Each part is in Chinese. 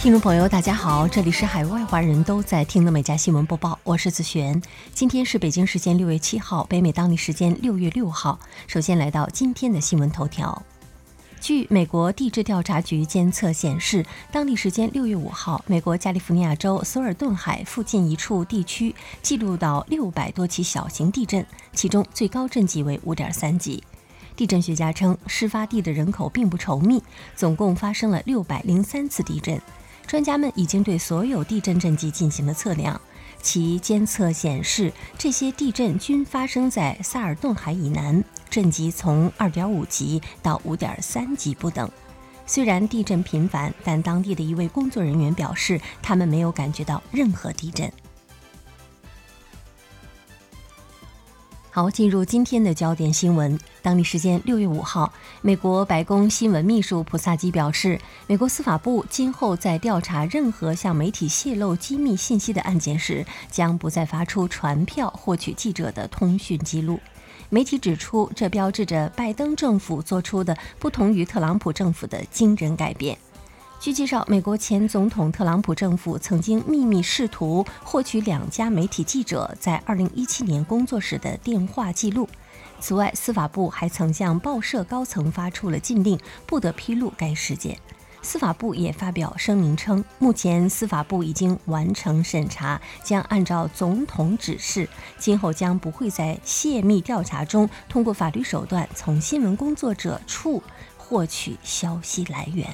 听众朋友，大家好，这里是海外华人都在听的每家新闻播报，我是子璇。今天是北京时间六月七号，北美当地时间六月六号。首先来到今天的新闻头条。据美国地质调查局监测显示，当地时间六月五号，美国加利福尼亚州索尔顿海附近一处地区记录到六百多起小型地震，其中最高震级为五点三级。地震学家称，事发地的人口并不稠密，总共发生了六百零三次地震。专家们已经对所有地震震级进行了测量，其监测显示，这些地震均发生在萨尔顿海以南，震级从2.5级到5.3级不等。虽然地震频繁，但当地的一位工作人员表示，他们没有感觉到任何地震。好，进入今天的焦点新闻。当地时间六月五号，美国白宫新闻秘书普萨基表示，美国司法部今后在调查任何向媒体泄露机密信息的案件时，将不再发出传票获取记者的通讯记录。媒体指出，这标志着拜登政府做出的不同于特朗普政府的惊人改变。据介绍，美国前总统特朗普政府曾经秘密试图获取两家媒体记者在2017年工作时的电话记录。此外，司法部还曾向报社高层发出了禁令，不得披露该事件。司法部也发表声明称，目前司法部已经完成审查，将按照总统指示，今后将不会在泄密调查中通过法律手段从新闻工作者处获取消息来源。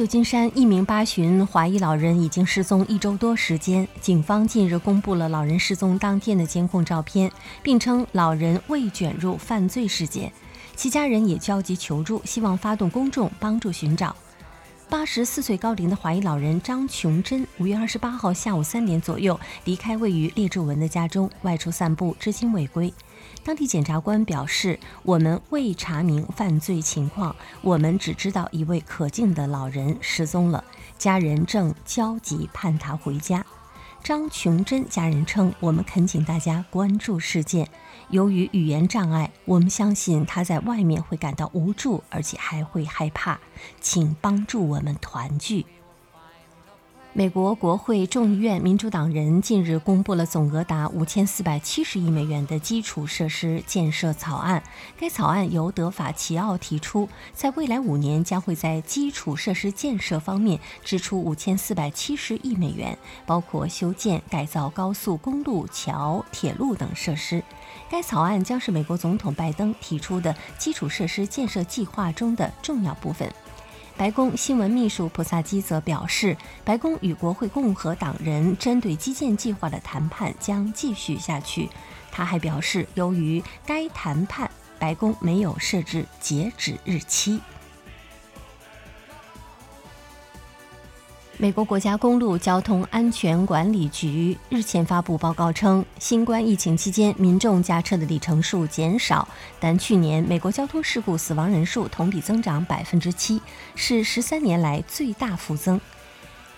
旧金山一名八旬华裔老人已经失踪一周多时间，警方近日公布了老人失踪当天的监控照片，并称老人未卷入犯罪事件。其家人也焦急求助，希望发动公众帮助寻找。八十四岁高龄的华裔老人张琼珍，五月二十八号下午三点左右离开位于列治文的家中，外出散步，至今未归。当地检察官表示：“我们未查明犯罪情况，我们只知道一位可敬的老人失踪了，家人正焦急盼他回家。”张琼珍家人称：“我们恳请大家关注事件。由于语言障碍，我们相信他在外面会感到无助，而且还会害怕，请帮助我们团聚。”美国国会众议院民主党人近日公布了总额达五千四百七十亿美元的基础设施建设草案。该草案由德法齐奥提出，在未来五年将会在基础设施建设方面支出五千四百七十亿美元，包括修建、改造高速公路、桥、铁路等设施。该草案将是美国总统拜登提出的基础设施建设计划中的重要部分。白宫新闻秘书普萨基则表示，白宫与国会共和党人针对基建计划的谈判将继续下去。他还表示，由于该谈判，白宫没有设置截止日期。美国国家公路交通安全管理局日前发布报告称，新冠疫情期间民众驾车的里程数减少，但去年美国交通事故死亡人数同比增长百分之七，是十三年来最大幅增。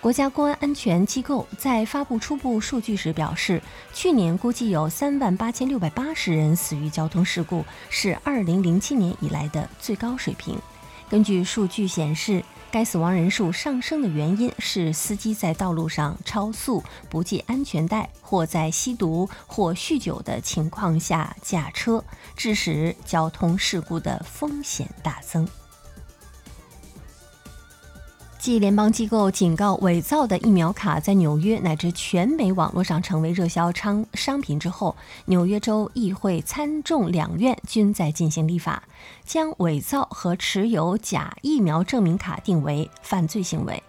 国家公安安全机构在发布初步数据时表示，去年估计有三万八千六百八十人死于交通事故，是二零零七年以来的最高水平。根据数据显示。该死亡人数上升的原因是司机在道路上超速、不系安全带，或在吸毒或酗酒的情况下驾车，致使交通事故的风险大增。继联邦机构警告伪造的疫苗卡在纽约乃至全美网络上成为热销商商品之后，纽约州议会参众两院均在进行立法，将伪造和持有假疫苗证明卡定为犯罪行为。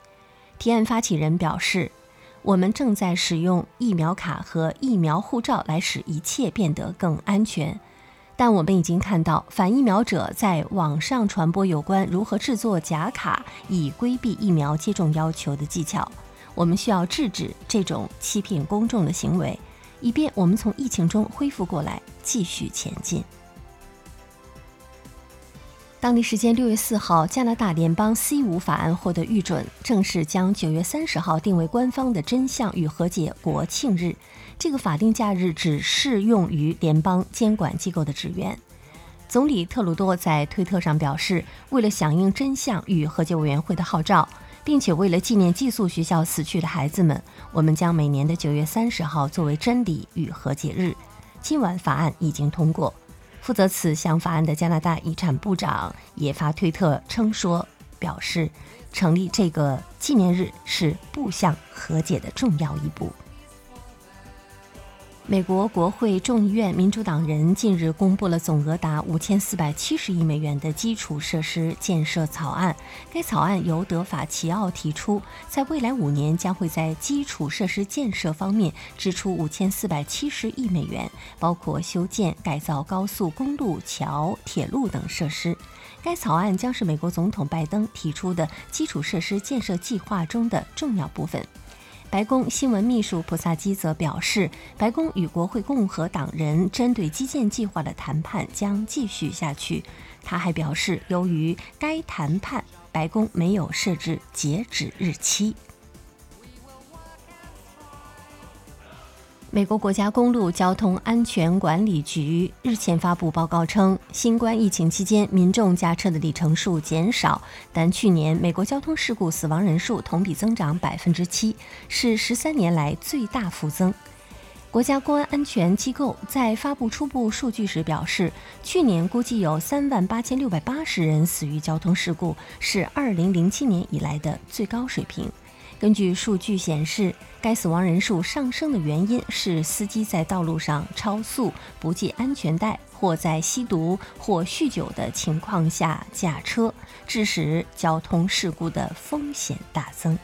提案发起人表示：“我们正在使用疫苗卡和疫苗护照来使一切变得更安全。”但我们已经看到反疫苗者在网上传播有关如何制作假卡以规避疫苗接种要求的技巧。我们需要制止这种欺骗公众的行为，以便我们从疫情中恢复过来，继续前进。当地时间六月四号，加拿大联邦 C 五法案获得预准，正式将九月三十号定为官方的真相与和解国庆日。这个法定假日只适用于联邦监管机构的职员。总理特鲁多在推特上表示，为了响应真相与和解委员会的号召，并且为了纪念寄宿学校死去的孩子们，我们将每年的九月三十号作为真理与和解日。今晚法案已经通过。负责此项法案的加拿大遗产部长也发推特称说，表示成立这个纪念日是步向和解的重要一步。美国国会众议院民主党人近日公布了总额达五千四百七十亿美元的基础设施建设草案。该草案由德法齐奥提出，在未来五年将会在基础设施建设方面支出五千四百七十亿美元，包括修建、改造高速公路、桥、铁路等设施。该草案将是美国总统拜登提出的基础设施建设计划中的重要部分。白宫新闻秘书普萨基则表示，白宫与国会共和党人针对基建计划的谈判将继续下去。他还表示，由于该谈判，白宫没有设置截止日期。美国国家公路交通安全管理局日前发布报告称，新冠疫情期间民众驾车的里程数减少，但去年美国交通事故死亡人数同比增长百分之七，是十三年来最大幅增。国家公安安全机构在发布初步数据时表示，去年估计有三万八千六百八十人死于交通事故，是二零零七年以来的最高水平。根据数据显示，该死亡人数上升的原因是司机在道路上超速、不系安全带，或在吸毒或酗酒的情况下驾车，致使交通事故的风险大增。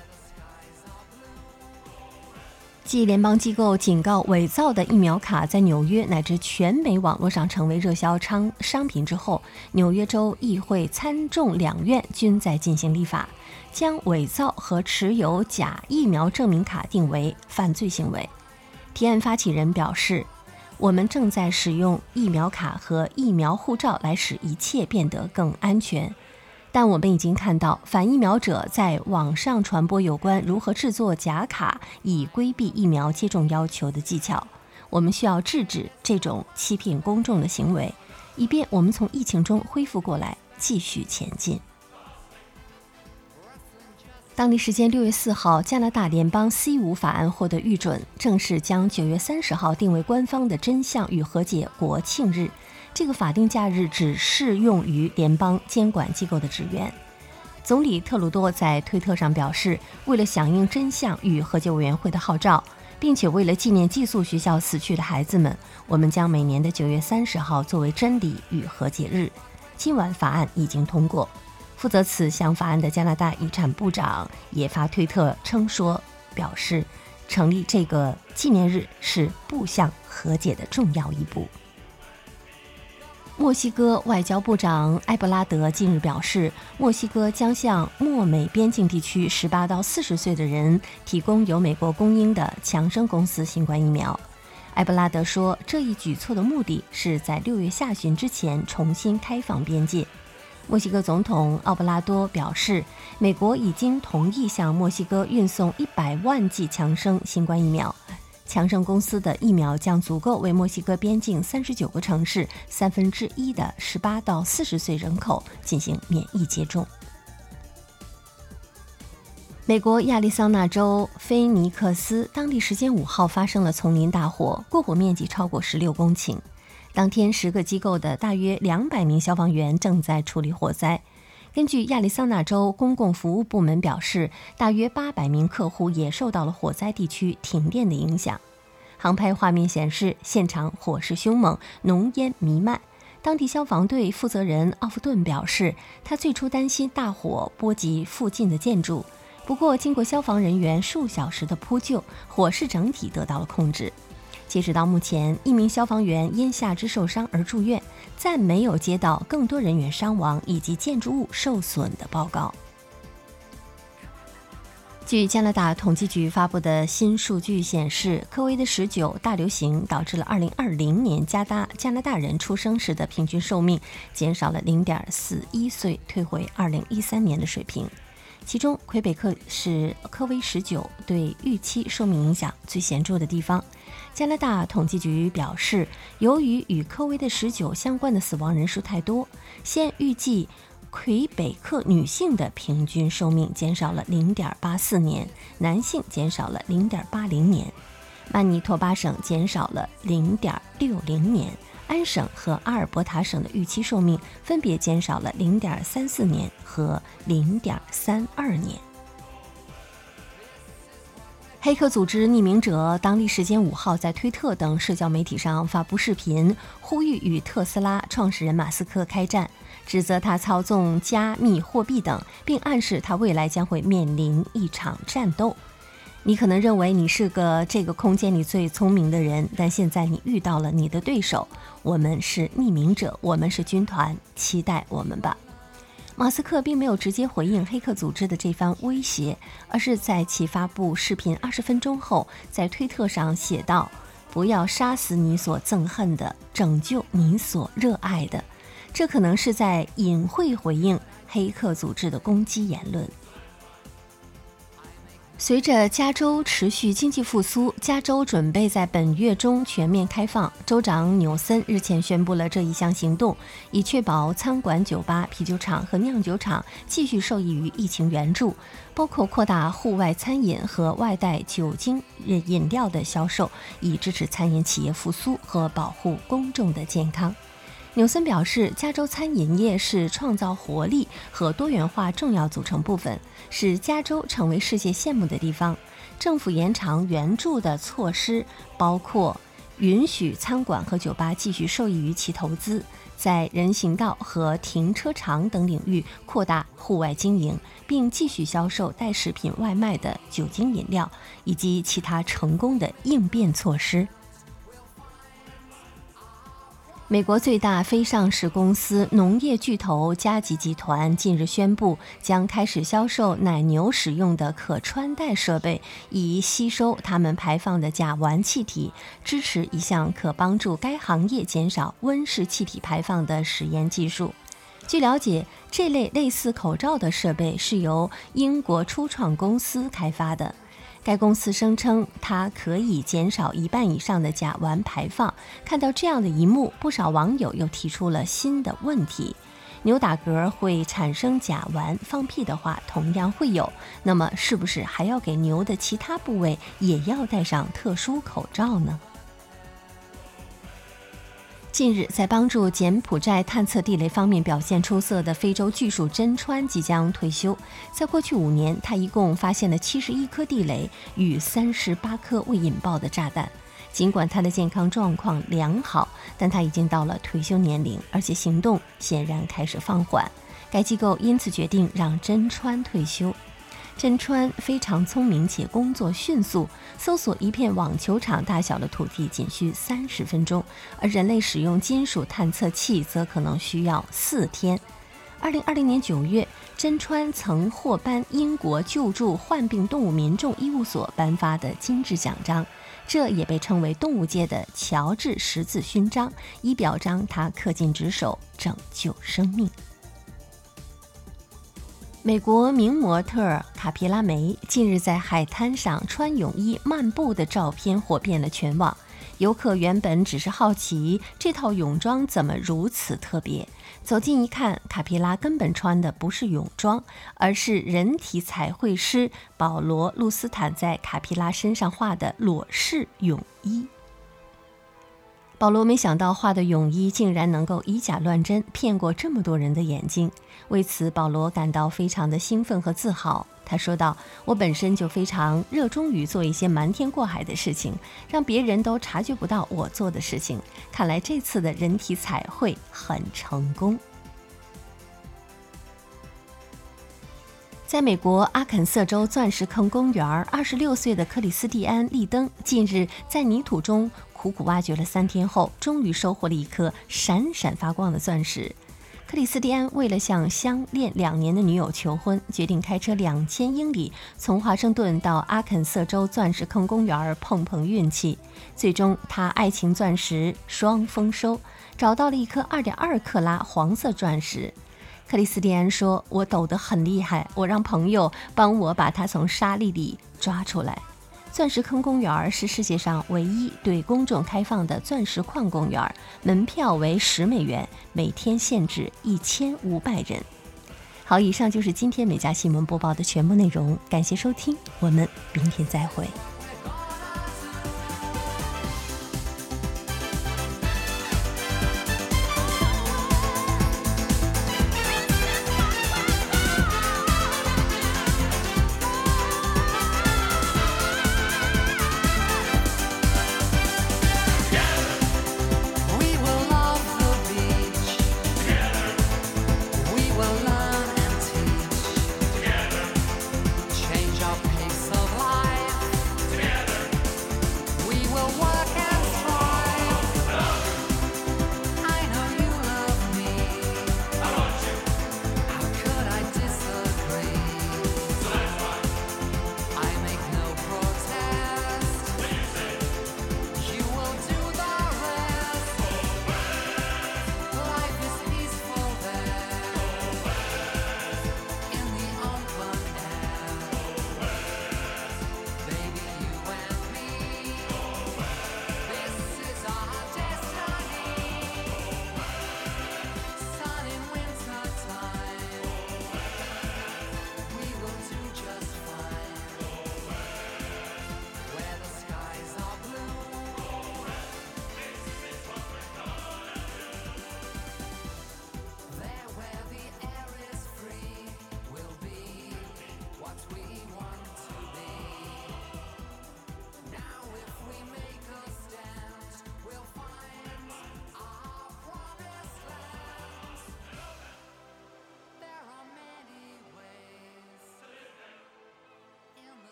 继联邦机构警告伪造的疫苗卡在纽约乃至全美网络上成为热销商商品之后，纽约州议会参众两院均在进行立法。将伪造和持有假疫苗证明卡定为犯罪行为。提案发起人表示：“我们正在使用疫苗卡和疫苗护照来使一切变得更安全，但我们已经看到反疫苗者在网上传播有关如何制作假卡以规避疫苗接种要求的技巧。我们需要制止这种欺骗公众的行为，以便我们从疫情中恢复过来，继续前进。”当地时间六月四号，加拿大联邦 C 五法案获得预准，正式将九月三十号定为官方的真相与和解国庆日。这个法定假日只适用于联邦监管机构的职员。总理特鲁多在推特上表示，为了响应真相与和解委员会的号召，并且为了纪念寄宿学校死去的孩子们，我们将每年的九月三十号作为真理与和解日。今晚法案已经通过。负责此项法案的加拿大遗产部长也发推特称说，表示成立这个纪念日是步向和解的重要一步。墨西哥外交部长埃布拉德近日表示，墨西哥将向墨美边境地区十八到四十岁的人提供由美国供应的强生公司新冠疫苗。埃布拉德说，这一举措的目的是在六月下旬之前重新开放边界。墨西哥总统奥布拉多表示，美国已经同意向墨西哥运送一百万剂强生新冠疫苗。强生公司的疫苗将足够为墨西哥边境三十九个城市三分之一的十八到四十岁人口进行免疫接种。美国亚利桑那州菲尼克斯当地时间五号发生了丛林大火，过火面积超过十六公顷。当天，十个机构的大约两百名消防员正在处理火灾。根据亚利桑那州公共服务部门表示，大约八百名客户也受到了火灾地区停电的影响。航拍画面显示，现场火势凶猛，浓烟弥漫。当地消防队负责人奥夫顿表示，他最初担心大火波及附近的建筑，不过经过消防人员数小时的扑救，火势整体得到了控制。截止到目前，一名消防员因下肢受伤而住院，暂没有接到更多人员伤亡以及建筑物受损的报告。据加拿大统计局发布的新数据显示，科威的十九大流行导致了2020年加大加拿大人出生时的平均寿命减少了0.41岁，退回2013年的水平。其中，魁北克是科威十九对预期寿命影响最显著的地方。加拿大统计局表示，由于与科威的十九相关的死亡人数太多，现预计魁北克女性的平均寿命减少了零点八四年，男性减少了零点八零年。曼尼托巴省减少了零点六零年。安省和阿尔伯塔省的预期寿命分别减少了零点三四年和零点三二年。黑客组织匿名者当地时间五号在推特等社交媒体上发布视频，呼吁与特斯拉创始人马斯克开战，指责他操纵加密货币等，并暗示他未来将会面临一场战斗。你可能认为你是个这个空间里最聪明的人，但现在你遇到了你的对手。我们是匿名者，我们是军团，期待我们吧。马斯克并没有直接回应黑客组织的这番威胁，而是在其发布视频二十分钟后，在推特上写道：“不要杀死你所憎恨的，拯救你所热爱的。”这可能是在隐晦回应黑客组织的攻击言论。随着加州持续经济复苏，加州准备在本月中全面开放。州长纽森日前宣布了这一项行动，以确保餐馆、酒吧、啤酒厂和酿酒厂继续受益于疫情援助，包括扩大户外餐饮和外带酒精饮料的销售，以支持餐饮企业复苏和保护公众的健康。纽森表示，加州餐饮业是创造活力和多元化重要组成部分，使加州成为世界羡慕的地方。政府延长援助的措施包括允许餐馆和酒吧继续受益于其投资，在人行道和停车场等领域扩大户外经营，并继续销售带食品外卖的酒精饮料，以及其他成功的应变措施。美国最大非上市公司农业巨头加吉集团近日宣布，将开始销售奶牛使用的可穿戴设备，以吸收它们排放的甲烷气体，支持一项可帮助该行业减少温室气体排放的实验技术。据了解，这类类似口罩的设备是由英国初创公司开发的。该公司声称，它可以减少一半以上的甲烷排放。看到这样的一幕，不少网友又提出了新的问题：牛打嗝会产生甲烷，放屁的话同样会有。那么，是不是还要给牛的其他部位也要戴上特殊口罩呢？近日，在帮助柬埔寨探测地雷方面表现出色的非洲巨鼠真川即将退休。在过去五年，他一共发现了七十一颗地雷与三十八颗未引爆的炸弹。尽管他的健康状况良好，但他已经到了退休年龄，而且行动显然开始放缓。该机构因此决定让真川退休。真川非常聪明且工作迅速，搜索一片网球场大小的土地仅需三十分钟，而人类使用金属探测器则可能需要四天。二零二零年九月，真川曾获颁英国救助患病动物民众医务所颁发的金质奖章，这也被称为动物界的乔治十字勋章，以表彰他恪尽职守，拯救生命。美国名模特卡皮拉梅近日在海滩上穿泳衣漫步的照片火遍了全网。游客原本只是好奇这套泳装怎么如此特别，走近一看，卡皮拉根本穿的不是泳装，而是人体彩绘师保罗·路斯坦在卡皮拉身上画的裸式泳衣。保罗没想到画的泳衣竟然能够以假乱真，骗过这么多人的眼睛。为此，保罗感到非常的兴奋和自豪。他说道：“我本身就非常热衷于做一些瞒天过海的事情，让别人都察觉不到我做的事情。看来这次的人体彩绘很成功。”在美国阿肯色州钻石坑公园，二十六岁的克里斯蒂安·利登近日在泥土中。苦苦挖掘了三天后，终于收获了一颗闪闪发光的钻石。克里斯蒂安为了向相恋两年的女友求婚，决定开车两千英里，从华盛顿到阿肯色州钻石坑公园碰碰运气。最终，他爱情钻石双丰收，找到了一颗二点二克拉黄色钻石。克里斯蒂安说：“我抖得很厉害，我让朋友帮我把它从沙粒里抓出来。”钻石坑公园是世界上唯一对公众开放的钻石矿公园，门票为十美元，每天限制一千五百人。好，以上就是今天美家新闻播报的全部内容，感谢收听，我们明天再会。